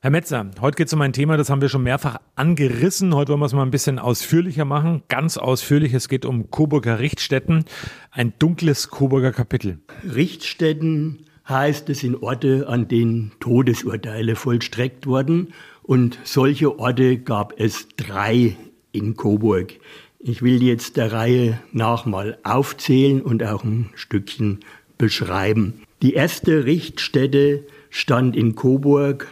Herr Metzer, heute geht es um ein Thema, das haben wir schon mehrfach angerissen. Heute wollen wir es mal ein bisschen ausführlicher machen. Ganz ausführlich. Es geht um Coburger Richtstätten. Ein dunkles Coburger Kapitel. Richtstätten heißt, es sind Orte, an denen Todesurteile vollstreckt wurden. Und solche Orte gab es drei in Coburg. Ich will jetzt der Reihe nach mal aufzählen und auch ein Stückchen beschreiben. Die erste Richtstätte stand in Coburg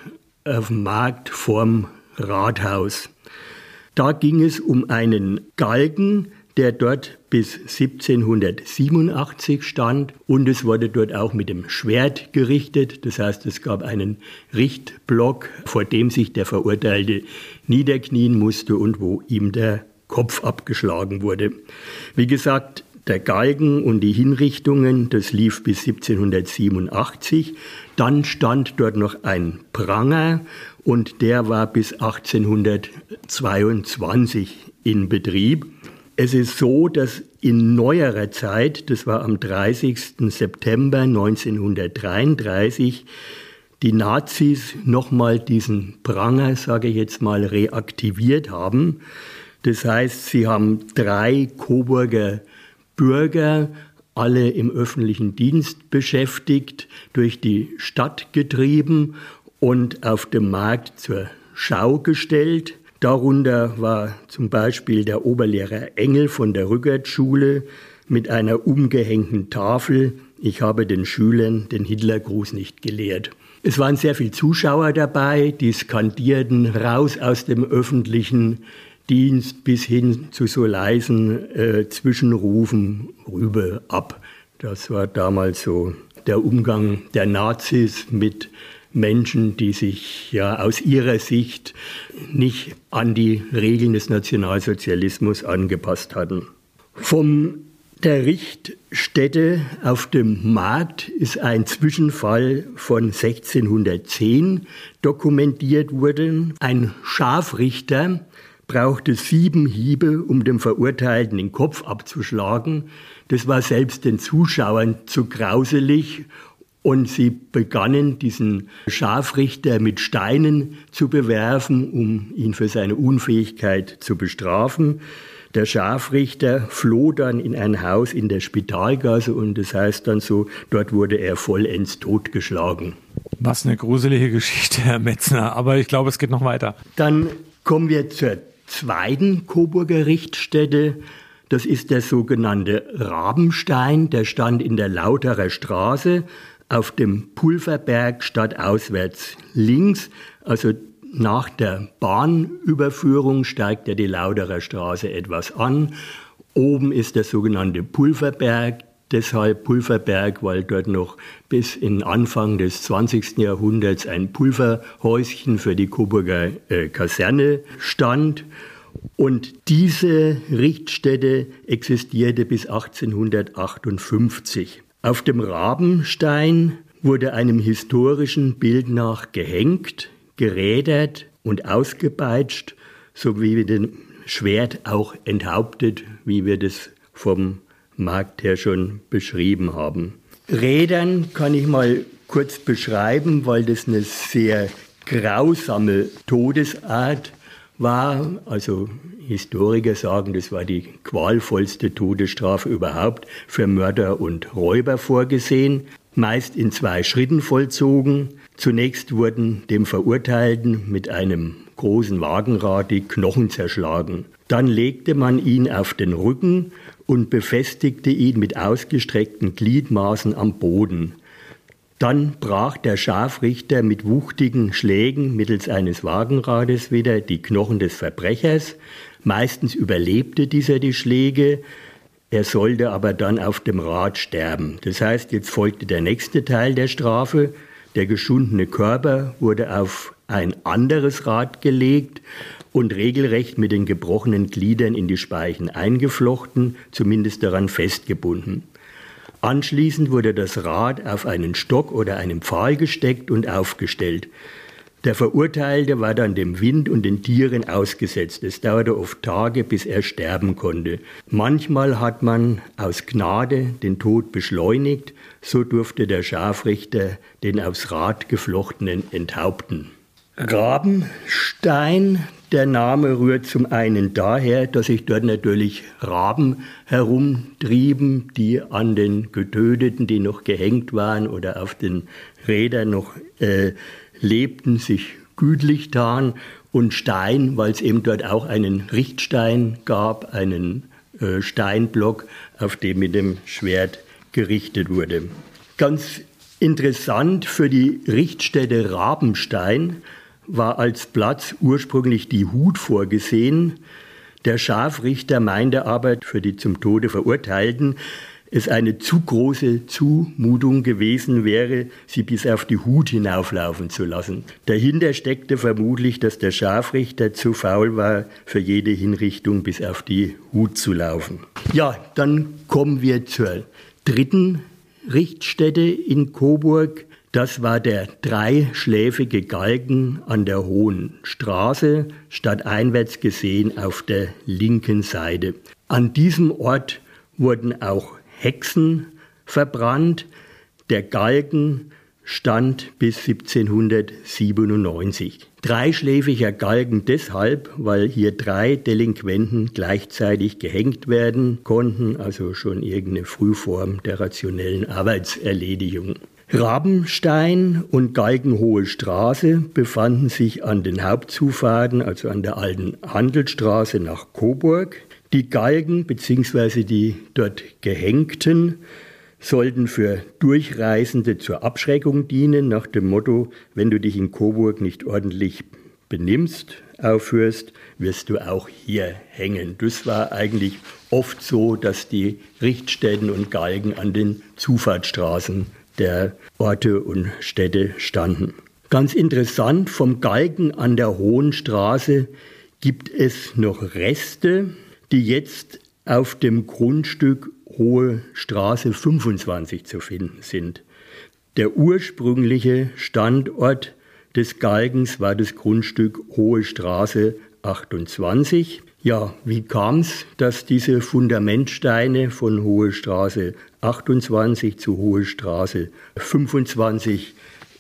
auf dem Markt vorm Rathaus. Da ging es um einen Galgen, der dort bis 1787 stand und es wurde dort auch mit dem Schwert gerichtet. Das heißt, es gab einen Richtblock, vor dem sich der Verurteilte niederknien musste und wo ihm der Kopf abgeschlagen wurde. Wie gesagt, der Galgen und die Hinrichtungen, das lief bis 1787. Dann stand dort noch ein Pranger und der war bis 1822 in Betrieb. Es ist so, dass in neuerer Zeit, das war am 30. September 1933, die Nazis nochmal diesen Pranger, sage ich jetzt mal, reaktiviert haben. Das heißt, sie haben drei Coburger Bürger, alle im öffentlichen Dienst beschäftigt, durch die Stadt getrieben und auf dem Markt zur Schau gestellt. Darunter war zum Beispiel der Oberlehrer Engel von der Rückertschule mit einer umgehängten Tafel. Ich habe den Schülern den Hitlergruß nicht gelehrt. Es waren sehr viele Zuschauer dabei, die skandierten raus aus dem öffentlichen Dienst bis hin zu so leisen äh, Zwischenrufen rüber ab. Das war damals so der Umgang der Nazis mit Menschen, die sich ja aus ihrer Sicht nicht an die Regeln des Nationalsozialismus angepasst hatten. Vom der Richtstätte auf dem Markt ist ein Zwischenfall von 1610 dokumentiert worden. Ein Scharfrichter brauchte sieben Hiebe, um dem Verurteilten den Kopf abzuschlagen. Das war selbst den Zuschauern zu grauselig und sie begannen, diesen Scharfrichter mit Steinen zu bewerfen, um ihn für seine Unfähigkeit zu bestrafen. Der Scharfrichter floh dann in ein Haus in der Spitalgasse und das heißt dann so, dort wurde er vollends totgeschlagen. Was eine gruselige Geschichte, Herr Metzner. Aber ich glaube, es geht noch weiter. Dann kommen wir zur zweiten Coburger Richtstätte. Das ist der sogenannte Rabenstein, der stand in der Lauterer Straße auf dem Pulverberg stadtauswärts links, also nach der Bahnüberführung steigt ja die Lauterer Straße etwas an. Oben ist der sogenannte Pulverberg, deshalb Pulverberg, weil dort noch bis in Anfang des 20. Jahrhunderts ein Pulverhäuschen für die Coburger äh, Kaserne stand. Und diese Richtstätte existierte bis 1858. Auf dem Rabenstein wurde einem historischen Bild nach gehängt, gerädert und ausgepeitscht, sowie den Schwert auch enthauptet, wie wir das vom Markt her schon beschrieben haben. Rädern kann ich mal kurz beschreiben, weil das eine sehr grausame Todesart war. Also Historiker sagen, das war die qualvollste Todesstrafe überhaupt für Mörder und Räuber vorgesehen, meist in zwei Schritten vollzogen. Zunächst wurden dem Verurteilten mit einem großen Wagenrad die Knochen zerschlagen. Dann legte man ihn auf den Rücken und befestigte ihn mit ausgestreckten Gliedmaßen am Boden. Dann brach der Scharfrichter mit wuchtigen Schlägen mittels eines Wagenrades wieder die Knochen des Verbrechers. Meistens überlebte dieser die Schläge, er sollte aber dann auf dem Rad sterben. Das heißt, jetzt folgte der nächste Teil der Strafe. Der geschundene Körper wurde auf ein anderes Rad gelegt und regelrecht mit den gebrochenen Gliedern in die Speichen eingeflochten, zumindest daran festgebunden. Anschließend wurde das Rad auf einen Stock oder einen Pfahl gesteckt und aufgestellt. Der Verurteilte war dann dem Wind und den Tieren ausgesetzt. Es dauerte oft Tage, bis er sterben konnte. Manchmal hat man aus Gnade den Tod beschleunigt, so durfte der Scharfrichter den aufs Rad geflochtenen enthaupten. Rabenstein. Der Name rührt zum einen daher, dass sich dort natürlich Raben herumtrieben, die an den Getöteten, die noch gehängt waren oder auf den Rädern noch äh, lebten, sich gütlich taten. Und Stein, weil es eben dort auch einen Richtstein gab, einen äh, Steinblock, auf dem mit dem Schwert gerichtet wurde. Ganz interessant für die Richtstätte Rabenstein war als Platz ursprünglich die Hut vorgesehen. Der Scharfrichter meinte aber für die zum Tode Verurteilten, es eine zu große Zumutung gewesen wäre, sie bis auf die Hut hinauflaufen zu lassen. Dahinter steckte vermutlich, dass der Scharfrichter zu faul war, für jede Hinrichtung bis auf die Hut zu laufen. Ja, dann kommen wir zur dritten Richtstätte in Coburg. Das war der dreischläfige Galgen an der Hohen Straße, stadteinwärts gesehen auf der linken Seite. An diesem Ort wurden auch Hexen verbrannt. Der Galgen stand bis 1797. Dreischläfiger Galgen deshalb, weil hier drei Delinquenten gleichzeitig gehängt werden konnten, also schon irgendeine Frühform der rationellen Arbeitserledigung. Rabenstein und Galgenhohe Straße befanden sich an den Hauptzufahrten, also an der alten Handelsstraße nach Coburg. Die Galgen bzw. die dort Gehängten sollten für Durchreisende zur Abschreckung dienen, nach dem Motto, wenn du dich in Coburg nicht ordentlich benimmst, aufhörst, wirst du auch hier hängen. Das war eigentlich oft so, dass die Richtstätten und Galgen an den Zufahrtsstraßen der Orte und Städte standen. Ganz interessant, vom Galgen an der Hohen Straße gibt es noch Reste, die jetzt auf dem Grundstück Hohe Straße 25 zu finden sind. Der ursprüngliche Standort des Galgens war das Grundstück Hohe Straße 28. Ja, wie kam es, dass diese Fundamentsteine von Hohe Straße 28 zu Hohe Straße 25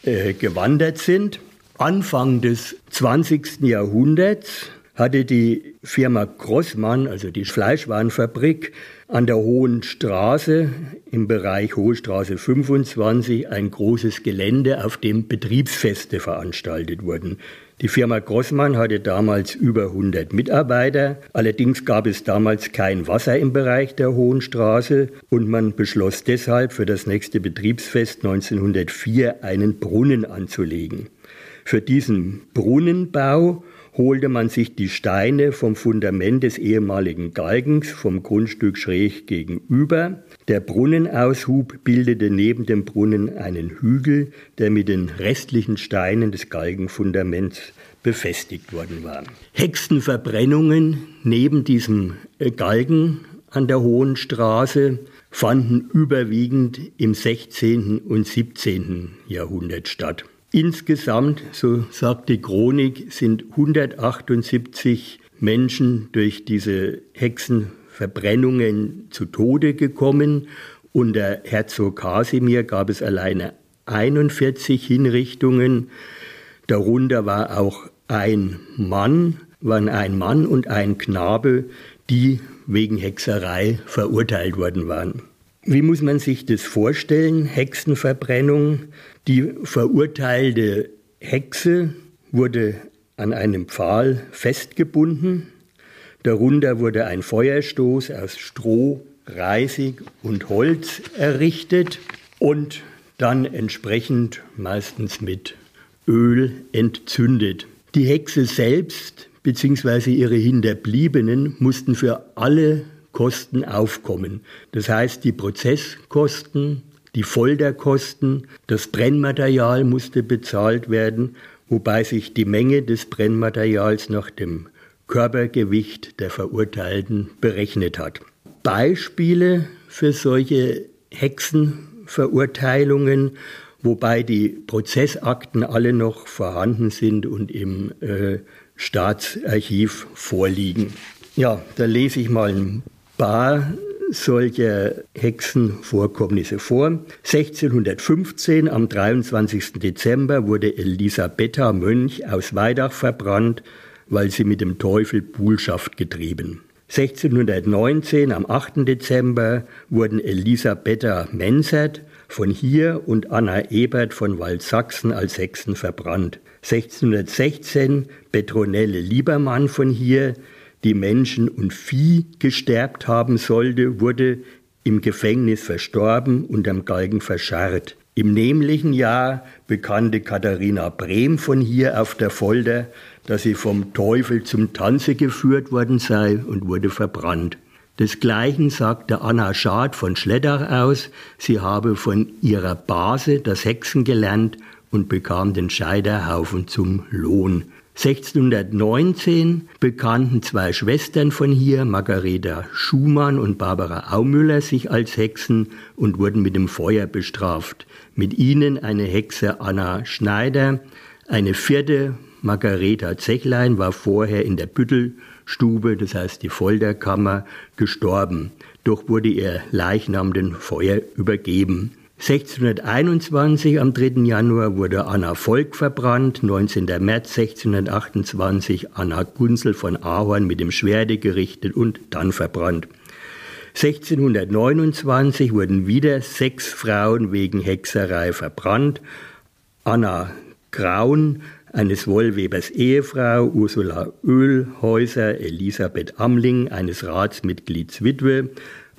äh, gewandert sind? Anfang des 20. Jahrhunderts hatte die Firma Grossmann, also die Fleischwarenfabrik, an der Hohen Straße im Bereich Hohe Straße 25 ein großes Gelände, auf dem Betriebsfeste veranstaltet wurden. Die Firma Grossmann hatte damals über 100 Mitarbeiter. Allerdings gab es damals kein Wasser im Bereich der Hohen Straße und man beschloss deshalb für das nächste Betriebsfest 1904 einen Brunnen anzulegen. Für diesen Brunnenbau holte man sich die Steine vom Fundament des ehemaligen Galgens vom Grundstück schräg gegenüber. Der Brunnenaushub bildete neben dem Brunnen einen Hügel, der mit den restlichen Steinen des Galgenfundaments befestigt worden war. Hexenverbrennungen neben diesem äh, Galgen an der Hohen Straße fanden überwiegend im 16. und 17. Jahrhundert statt. Insgesamt, so sagt die Chronik, sind 178 Menschen durch diese Hexenverbrennungen zu Tode gekommen. Unter Herzog Kasimir gab es alleine 41 Hinrichtungen. Darunter war auch ein Mann, waren ein Mann und ein Knabe, die wegen Hexerei verurteilt worden waren. Wie muss man sich das vorstellen? Hexenverbrennung. Die verurteilte Hexe wurde an einem Pfahl festgebunden. Darunter wurde ein Feuerstoß aus Stroh, Reisig und Holz errichtet und dann entsprechend meistens mit Öl entzündet. Die Hexe selbst bzw. ihre Hinterbliebenen mussten für alle Kosten aufkommen. Das heißt, die Prozesskosten, die Folterkosten, das Brennmaterial musste bezahlt werden, wobei sich die Menge des Brennmaterials nach dem Körpergewicht der Verurteilten berechnet hat. Beispiele für solche Hexenverurteilungen, wobei die Prozessakten alle noch vorhanden sind und im äh, Staatsarchiv vorliegen. Ja, da lese ich mal ein paar solcher Hexenvorkommnisse vor. 1615, am 23. Dezember, wurde Elisabetta Mönch aus Weidach verbrannt, weil sie mit dem Teufel Buhlschaft getrieben. 1619, am 8. Dezember, wurden Elisabetta Mensert von hier und Anna Ebert von Waldsachsen als Hexen verbrannt. 1616 Petronelle Liebermann von hier, die Menschen und Vieh gesterbt haben sollte, wurde im Gefängnis verstorben und am Galgen verscharrt. Im nämlichen Jahr bekannte Katharina Brehm von hier auf der Folter, dass sie vom Teufel zum Tanze geführt worden sei und wurde verbrannt. Desgleichen sagte Anna Schad von Schleddach aus, sie habe von ihrer Base das Hexen gelernt und bekam den Scheiterhaufen zum Lohn. 1619 bekannten zwei Schwestern von hier, Margareta Schumann und Barbara Aumüller, sich als Hexen und wurden mit dem Feuer bestraft. Mit ihnen eine Hexe Anna Schneider, eine vierte Margareta Zechlein war vorher in der Büttelstube, das heißt die Folterkammer, gestorben. Doch wurde ihr Leichnam dem Feuer übergeben. 1621 am 3. Januar wurde Anna Volk verbrannt, 19. März 1628 Anna Gunzel von Ahorn mit dem Schwerde gerichtet und dann verbrannt. 1629 wurden wieder sechs Frauen wegen Hexerei verbrannt. Anna Graun, eines Wollwebers Ehefrau, Ursula Ölhäuser, Elisabeth Amling, eines Ratsmitglieds Witwe,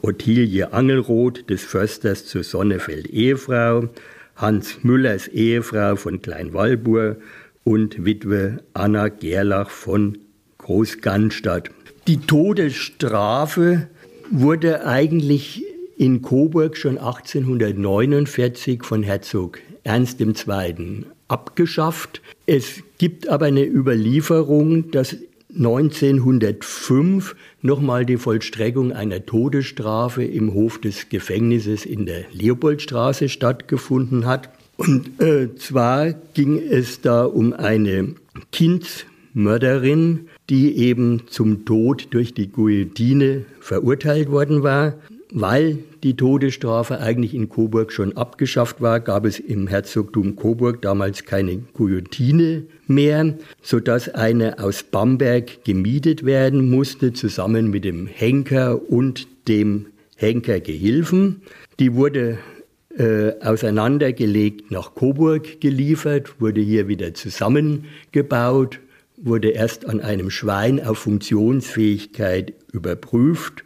Ottilie Angelroth des Försters zu Sonnefeld Ehefrau, Hans Müllers Ehefrau von Kleinwalbur und Witwe Anna Gerlach von Großgannstadt. Die Todesstrafe wurde eigentlich in Coburg schon 1849 von Herzog Ernst II. abgeschafft. Es gibt aber eine Überlieferung, dass 1905 nochmal die Vollstreckung einer Todesstrafe im Hof des Gefängnisses in der Leopoldstraße stattgefunden hat. Und äh, zwar ging es da um eine Kindsmörderin, die eben zum Tod durch die Guillotine verurteilt worden war. Weil die Todesstrafe eigentlich in Coburg schon abgeschafft war, gab es im Herzogtum Coburg damals keine Guillotine mehr, sodass eine aus Bamberg gemietet werden musste, zusammen mit dem Henker und dem Henkergehilfen. Die wurde äh, auseinandergelegt nach Coburg geliefert, wurde hier wieder zusammengebaut, wurde erst an einem Schwein auf Funktionsfähigkeit überprüft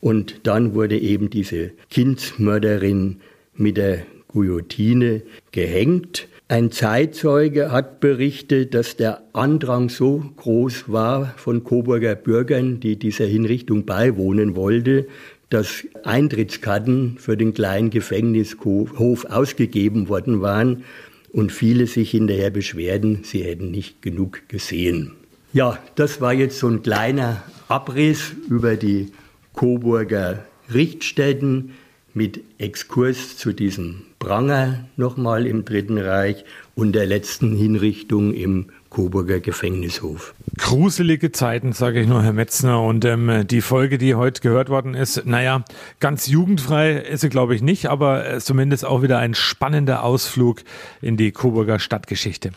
und dann wurde eben diese Kindsmörderin mit der Guillotine gehängt. Ein Zeitzeuge hat berichtet, dass der Andrang so groß war von Coburger Bürgern, die dieser Hinrichtung beiwohnen wollte, dass Eintrittskarten für den kleinen Gefängnishof ausgegeben worden waren und viele sich hinterher beschwerden, sie hätten nicht genug gesehen. Ja, das war jetzt so ein kleiner Abriss über die Coburger Richtstätten mit Exkurs zu diesem Pranger nochmal im Dritten Reich und der letzten Hinrichtung im Coburger Gefängnishof. Gruselige Zeiten, sage ich nur, Herr Metzner. Und ähm, die Folge, die heute gehört worden ist, naja, ganz jugendfrei ist sie, glaube ich, nicht, aber zumindest auch wieder ein spannender Ausflug in die Coburger Stadtgeschichte.